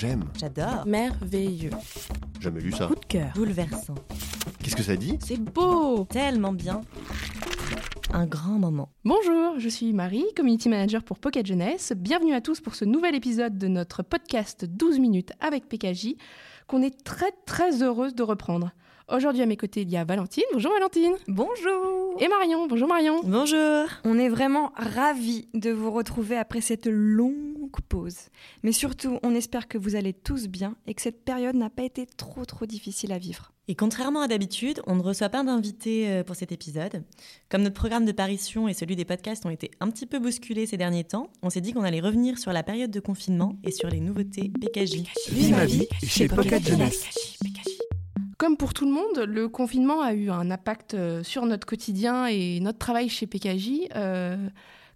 J'aime. J'adore. Merveilleux. Jamais lu ça. Coup de cœur. Bouleversant. Qu'est-ce que ça dit? C'est beau. Tellement bien. Un grand moment. Bonjour, je suis Marie, community manager pour Pocket Jeunesse. Bienvenue à tous pour ce nouvel épisode de notre podcast 12 minutes avec PKJ qu'on est très très heureuse de reprendre. Aujourd'hui à mes côtés, il y a Valentine. Bonjour Valentine. Bonjour Et Marion. Bonjour Marion. Bonjour. On est vraiment ravis de vous retrouver après cette longue pause. Mais surtout, on espère que vous allez tous bien et que cette période n'a pas été trop trop difficile à vivre. Et contrairement à d'habitude, on ne reçoit pas d'invités euh, pour cet épisode. Comme notre programme de parution et celui des podcasts ont été un petit peu bousculés ces derniers temps, on s'est dit qu'on allait revenir sur la période de confinement et sur les nouveautés PKJ. Vive ma vie chez Pocket Jeunesse. Comme pour tout le monde, le confinement a eu un impact euh, sur notre quotidien et notre travail chez PKJ. Euh,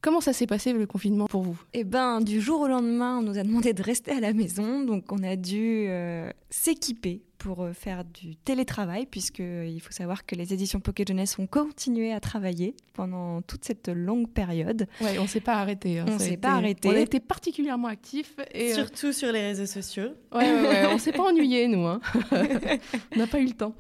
comment ça s'est passé le confinement pour vous? Eh ben, du jour au lendemain, on nous a demandé de rester à la maison, donc on a dû euh, s'équiper pour euh, faire du télétravail, puisque euh, il faut savoir que les éditions Pocket Jeunesse ont continué à travailler pendant toute cette longue période. Ouais, on s'est pas arrêté. hein. On s'est été- pas arrêté. On a été particulièrement actifs et euh, Surtout sur les réseaux sociaux. ouais, ouais, ouais, on s'est pas ennuyés nous. hein. on n'a pas eu le temps.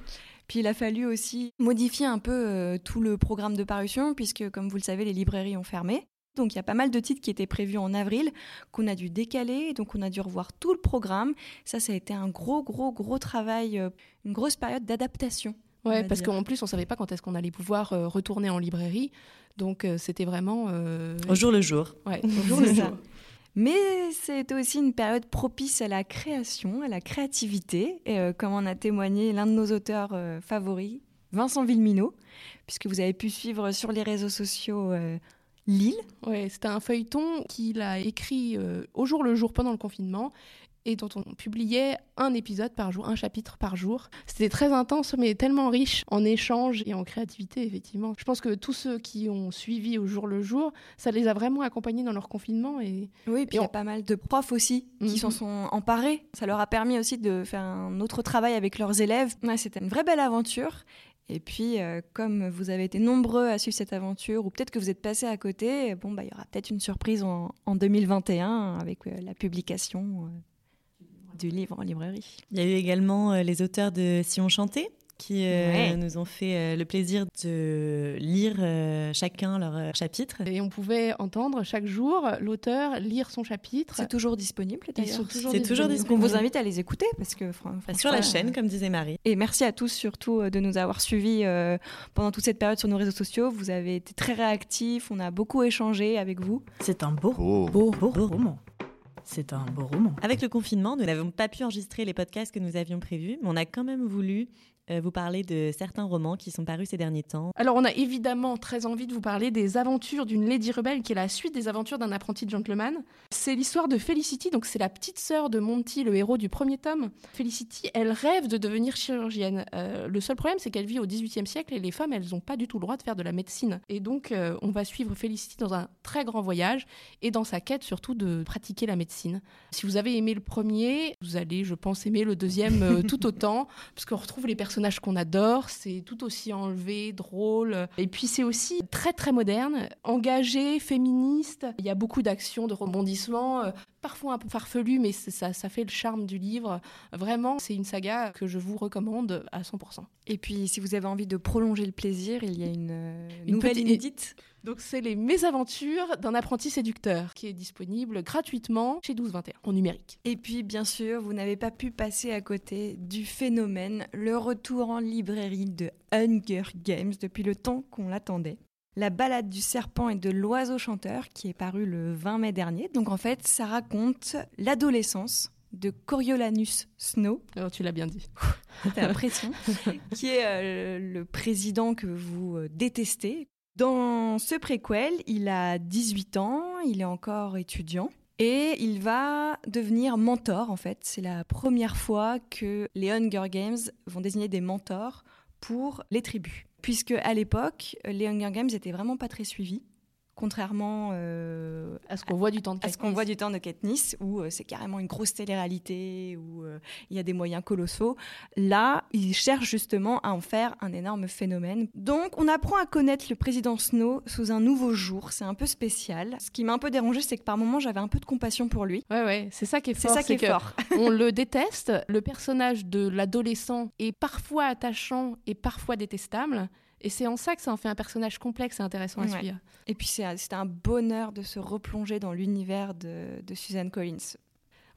Puis il a fallu aussi modifier un peu euh, tout le programme de parution, puisque comme vous le savez, les librairies ont fermé. Donc il y a pas mal de titres qui étaient prévus en avril, qu'on a dû décaler, donc on a dû revoir tout le programme. Ça, ça a été un gros, gros, gros travail, euh, une grosse période d'adaptation. on Ouais, parce qu'en plus on savait pas quand est-ce qu'on allait pouvoir euh, retourner en librairie, donc euh, c'était vraiment euh, Au jour le jour. ouais, au jour le C'est jour. Mais c'était aussi une période propice à la création, à la créativité, et, euh, comme en a témoigné l'un de nos auteurs euh, favoris, Vincent Villeminot, puisque vous avez pu suivre sur les réseaux sociaux euh, Lille. Ouais, c'était un feuilleton qu'il a écrit euh, au jour le jour pendant le confinement et dont on publiait un épisode par jour, un chapitre par jour. C'était très intense, mais tellement riche en échanges et en créativité, effectivement. Je pense que tous ceux qui ont suivi au jour le jour, ça les a vraiment accompagnés dans leur confinement. Et Oui, puis Et il y a pas mal de profs aussi qui Mhm. s'en sont emparés. Ça leur a permis aussi de faire un autre travail avec leurs élèves. Ouais, C'était une vraie belle aventure. Et puis, euh, comme vous avez été nombreux à suivre cette aventure, ou peut-être que vous êtes passé à côté, bon, bah, il y aura peut-être une surprise en, en 2021 avec euh, la publication euh, du livre en librairie. Il y a eu également les auteurs de Si on chantait qui euh, Ouais. nous ont fait euh, le plaisir de lire euh, chacun leur euh, chapitre. Et on pouvait entendre chaque jour l'auteur lire son chapitre. C'est toujours disponible d'ailleurs. toujours C'est toujours Donc on vous invite à les écouter parce que Enfin, sur la chaîne, comme disait Marie. Et merci à tous surtout de nous avoir suivis euh, pendant toute cette période sur nos réseaux sociaux. Vous avez été très réactifs, on a beaucoup échangé avec vous. C'est un beau, Oh. beau, beau roman. C'est un beau roman. Avec le confinement, nous n'avons pas pu enregistrer les podcasts que nous avions prévus, mais on a quand même voulu vous parler de certains romans qui sont parus ces derniers temps. Alors, on a évidemment très envie de vous parler des aventures d'une Lady Rebelle, qui est la suite des aventures d'un apprenti gentleman. C'est l'histoire de Felicity, donc c'est la petite sœur de Monty, le héros du premier tome. Felicity, elle rêve de devenir chirurgienne. Euh, le seul problème, c'est qu'elle vit au XVIIIe siècle et les femmes, elles n'ont pas du tout le droit de faire de la médecine. Et donc, euh, on va suivre Felicity dans un très grand voyage et dans sa quête surtout de pratiquer la médecine. Si vous avez aimé le premier, vous allez, je pense, aimer le deuxième euh, tout autant, parce qu'on retrouve les personnages qu'on adore, c'est tout aussi enlevé, drôle, et puis c'est aussi très très moderne, engagé, féministe, il y a beaucoup d'actions, de rebondissements, euh, parfois un peu farfelu, mais ça, ça fait le charme du livre. Vraiment, c'est une saga que je vous recommande à 100%. Et puis si vous avez envie de prolonger le plaisir, il y a une, euh, Une nouvelle petite- inédite. Donc c'est les mésaventures d'un apprenti séducteur, qui est disponible gratuitement chez 1221, en numérique. Et puis bien sûr, vous n'avez pas pu passer à côté du phénomène, le retour en librairie de Hunger Games depuis le temps qu'on l'attendait. La balade du serpent et de l'oiseau chanteur qui est paru le 20 mai dernier. Donc en fait, ça raconte l'adolescence de Coriolanus Snow, Alors tu l'as bien dit. t'as l'impression, qui est euh, le président que vous euh, détestez. Dans ce préquel, il a 18 ans, il est encore étudiant. Et il va devenir mentor, en fait. C'est la première fois que les Hunger Games vont désigner des mentors pour les tribus. Puisque à l'époque, les Hunger Games étaient vraiment pas très suivis. Contrairement euh, À ce qu'on voit du temps de à ce qu'on Katniss. voit du temps de Katniss, où euh, c'est carrément une grosse télé-réalité, où euh, il y a des moyens colossaux. Là, ils cherchent justement à en faire un énorme phénomène. Donc, on apprend à connaître le président Snow sous un nouveau jour. C'est un peu spécial. Ce qui m'a un peu dérangé, c'est que par moments, j'avais un peu de compassion pour lui. Ouais, ouais, c'est ça qui est C'est fort. ça qui est fort. on le déteste. Le personnage de l'adolescent est parfois attachant et parfois détestable. Et c'est en ça que ça en fait un personnage complexe et intéressant à Ouais. suivre. Et puis, c'est c'était un bonheur de se replonger dans l'univers de, de Suzanne Collins.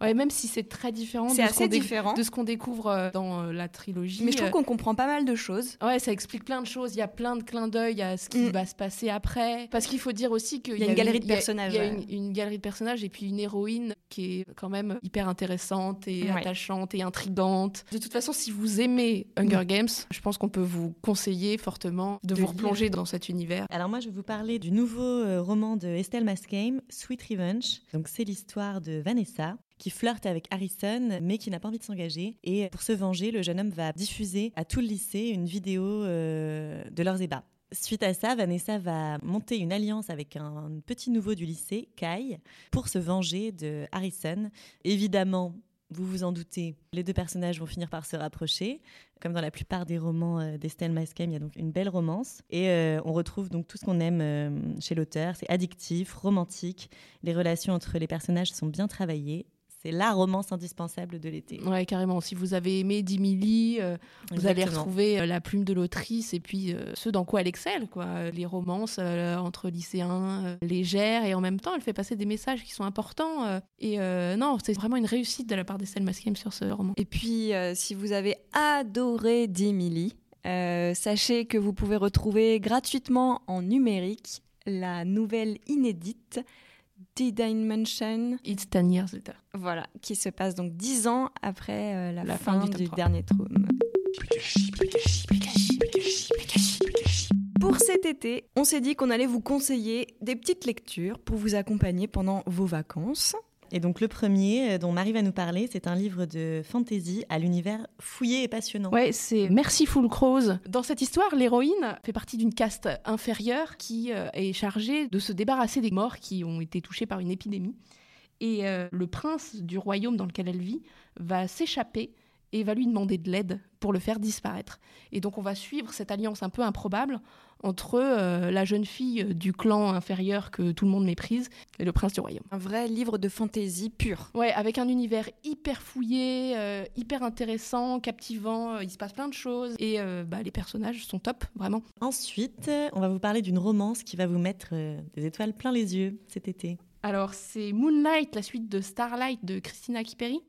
Ouais, même si c'est très différent C'est de ce assez qu'on dé- différent. de ce qu'on découvre euh, dans euh, la trilogie. Mais je trouve Euh, qu'on comprend pas mal de choses. Ouais, ça explique plein de choses. Il y a plein de clins d'œil à ce qui Mm. va se passer après. Parce qu'il faut dire aussi qu'il Il y a une galerie de il y a- personnages, Il y a, une, une galerie de personnages et puis une héroïne qui est quand même hyper intéressante et Ouais. attachante et intrigante. De toute façon, si vous aimez Hunger Games, je pense qu'on peut vous conseiller fortement de, De vous lire. replonger dans cet univers. Alors moi, je vais vous parler du nouveau roman de Estelle Mascame, Sweet Revenge. Donc c'est l'histoire de Vanessa qui flirte avec Harrison, mais qui n'a pas envie de s'engager. Et pour se venger, le jeune homme va diffuser à tout le lycée une vidéo euh, de leurs ébats. Suite à ça, Vanessa va monter une alliance avec un petit nouveau du lycée, Kai, pour se venger de Harrison. Évidemment, vous vous en doutez, les deux personnages vont finir par se rapprocher. Comme dans la plupart des romans euh, d'Estelle Mascam, il y a donc une belle romance. Et euh, on retrouve donc tout ce qu'on aime chez l'auteur. C'est addictif, romantique. Les relations entre les personnages sont bien travaillées. C'est la romance indispensable de l'été. Ouais, carrément. Si vous avez aimé Dimily, euh, vous allez retrouver euh, la plume de l'autrice et puis euh, ce dans quoi elle excelle, quoi. Euh, Les romances euh, entre lycéens, euh, légères et en même temps, elle fait passer des messages qui sont importants. euh, et euh, non, c'est vraiment une réussite de la part d'Estelle Mascam sur ce roman. Et puis, euh, si vous avez adoré Dimily, euh, sachez que vous pouvez retrouver gratuitement en numérique la nouvelle inédite D-Dimension, It's 10 years later. voilà, qui se passe donc dix ans après euh, la, La fin, fin du du, tome 3. dernier tome. Pour cet été, on s'est dit qu'on allait vous conseiller des petites lectures pour vous accompagner pendant vos vacances. Et donc le premier euh, dont Marie va nous parler, c'est un livre de fantasy à l'univers fouillé et passionnant. Ouais, c'est Merciful Crows. Dans cette histoire, l'héroïne fait partie d'une caste inférieure qui euh, est chargée de se débarrasser des morts qui ont été touchés par une épidémie. Et euh, le prince du royaume dans lequel elle vit va s'échapper et va lui demander de l'aide pour le faire disparaître. Et donc on va suivre cette alliance un peu improbable entre euh, la jeune fille du clan inférieur que tout le monde méprise et le prince du royaume. Un vrai livre de fantaisie pur. Ouais, avec un univers hyper fouillé, euh, hyper intéressant, captivant, euh, il se passe plein de choses et euh, bah, les personnages sont top, vraiment. Ensuite, on va vous parler d'une romance qui va vous mettre euh, des étoiles plein les yeux cet été. Alors c'est Moonlight, la suite de Starlight de Christina Kiperi.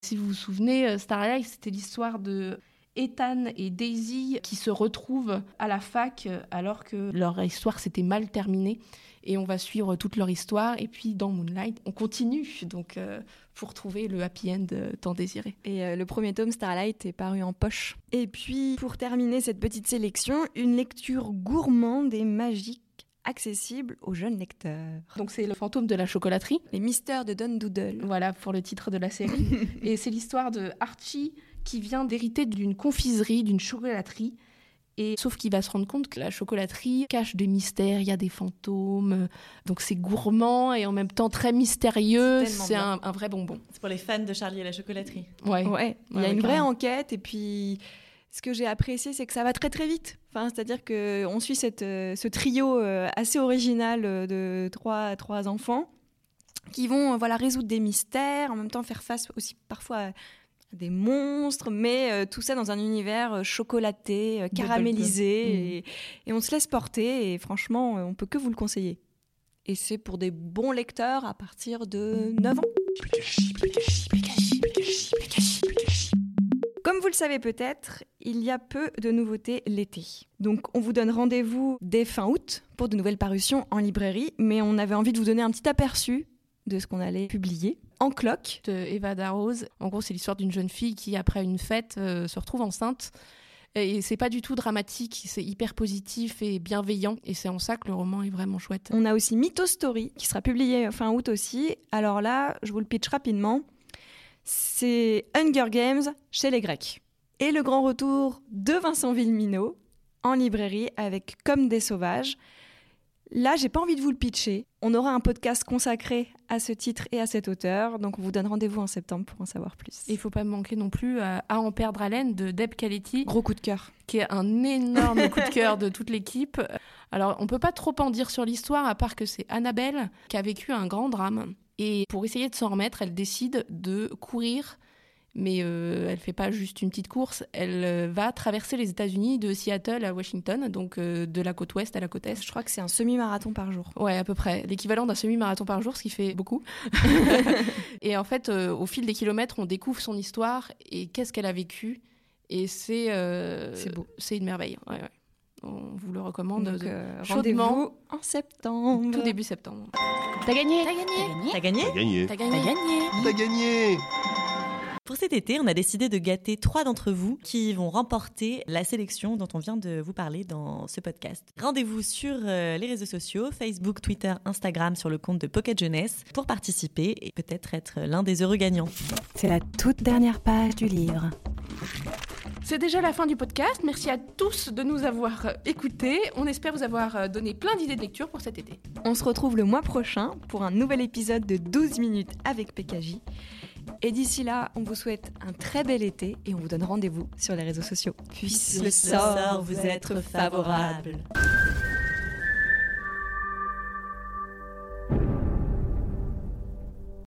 Si vous vous souvenez, euh, Starlight, c'était l'histoire de Ethan et Daisy qui se retrouvent à la fac euh, alors que leur histoire s'était mal terminée. Et on va suivre toute leur histoire. Et puis dans Moonlight, on continue donc euh, pour trouver le happy end tant désiré. Et le premier tome Starlight est paru en poche. Et puis, pour terminer cette petite sélection, une lecture gourmande et magique accessible aux jeunes lecteurs. Donc c'est le fantôme de la chocolaterie. Les mystères de Don Doodle. Voilà pour le titre de la série. et c'est l'histoire de Archie qui vient d'hériter d'une confiserie, d'une chocolaterie. Et sauf qu'il va se rendre compte que la chocolaterie cache des mystères, il y a des fantômes. Donc c'est gourmand et en même temps très mystérieux. C'est un, un vrai bonbon. C'est pour les fans de Charlie et la chocolaterie. Ouais. Ouais, il y a Ouais, une vraie enquête et puis ce que j'ai apprécié c'est que ça va très très vite. Enfin, c'est-à-dire que on suit cette, euh, ce trio euh, assez original euh, de trois, trois enfants qui vont voilà résoudre des mystères, en même temps faire face aussi parfois à des monstres, mais euh, tout ça dans un univers euh, chocolaté, euh, caramélisé, Bubblegum. et, et on se laisse porter, et franchement, on peut que vous le conseiller. Et c'est pour des bons lecteurs à partir de 9 ans. Comme vous le savez peut-être, il y a peu de nouveautés l'été. Donc on vous donne rendez-vous dès fin août pour de nouvelles parutions en librairie, mais on avait envie de vous donner un petit aperçu de ce qu'on allait publier en cloque. De Eva Darroze. En gros, c'est l'histoire d'une jeune fille qui, après une fête, euh, se retrouve enceinte. Et c'est pas du tout dramatique, c'est hyper positif et bienveillant. Et c'est en ça que le roman est vraiment chouette. On a aussi Mytho Story qui sera publié fin août aussi. Alors là, je vous le pitch rapidement. C'est Hunger Games chez les Grecs. Et le grand retour de Vincent Villeminot en librairie avec Comme des sauvages. Là, j'ai pas envie de vous le pitcher. On aura un podcast consacré à ce titre et à cet auteur, donc on vous donne rendez-vous en septembre pour en savoir plus. Il faut pas manquer non plus à, à en perdre haleine de Deb Caletti, Gros coup de cœur. qui est un énorme coup de cœur de toute l'équipe. Alors, on peut pas trop en dire sur l'histoire, à part que c'est Annabelle qui a vécu un grand drame. Et pour essayer de s'en remettre, elle décide de courir. Mais euh, elle fait pas juste une petite course, elle euh, va traverser les États-Unis de Seattle à Washington, donc euh, de la côte ouest à la côte est. Je crois que c'est un semi-marathon par jour. Ouais, à peu près. L'équivalent d'un semi-marathon par jour, ce qui fait beaucoup. et en fait, euh, au fil des kilomètres, on découvre son histoire et qu'est-ce qu'elle a vécu. Et c'est euh, C'est beau. C'est une merveille. Ouais, ouais. On vous le recommande Donc, de- euh, chaudement. rendez-vous en septembre. tout début septembre. T'as gagné T'as gagné T'as gagné T'as gagné. T'as gagné T'as gagné Pour cet été, on a décidé de gâter trois d'entre vous qui vont remporter la sélection dont on vient de vous parler dans ce podcast. Rendez-vous sur euh, les réseaux sociaux, Facebook, Twitter, Instagram, sur le compte de Pocket Jeunesse pour participer et peut-être être l'un des heureux gagnants. C'est la toute dernière page du livre. C'est déjà la fin du podcast. Merci à tous de nous avoir euh, écoutés. On espère vous avoir euh, donné plein d'idées de lecture pour cet été. On se retrouve le mois prochain pour un nouvel épisode de 12 minutes avec PKJ. Et d'ici là, on vous souhaite un très bel été et on vous donne rendez-vous sur les réseaux sociaux. Puisse le sort vous être favorable.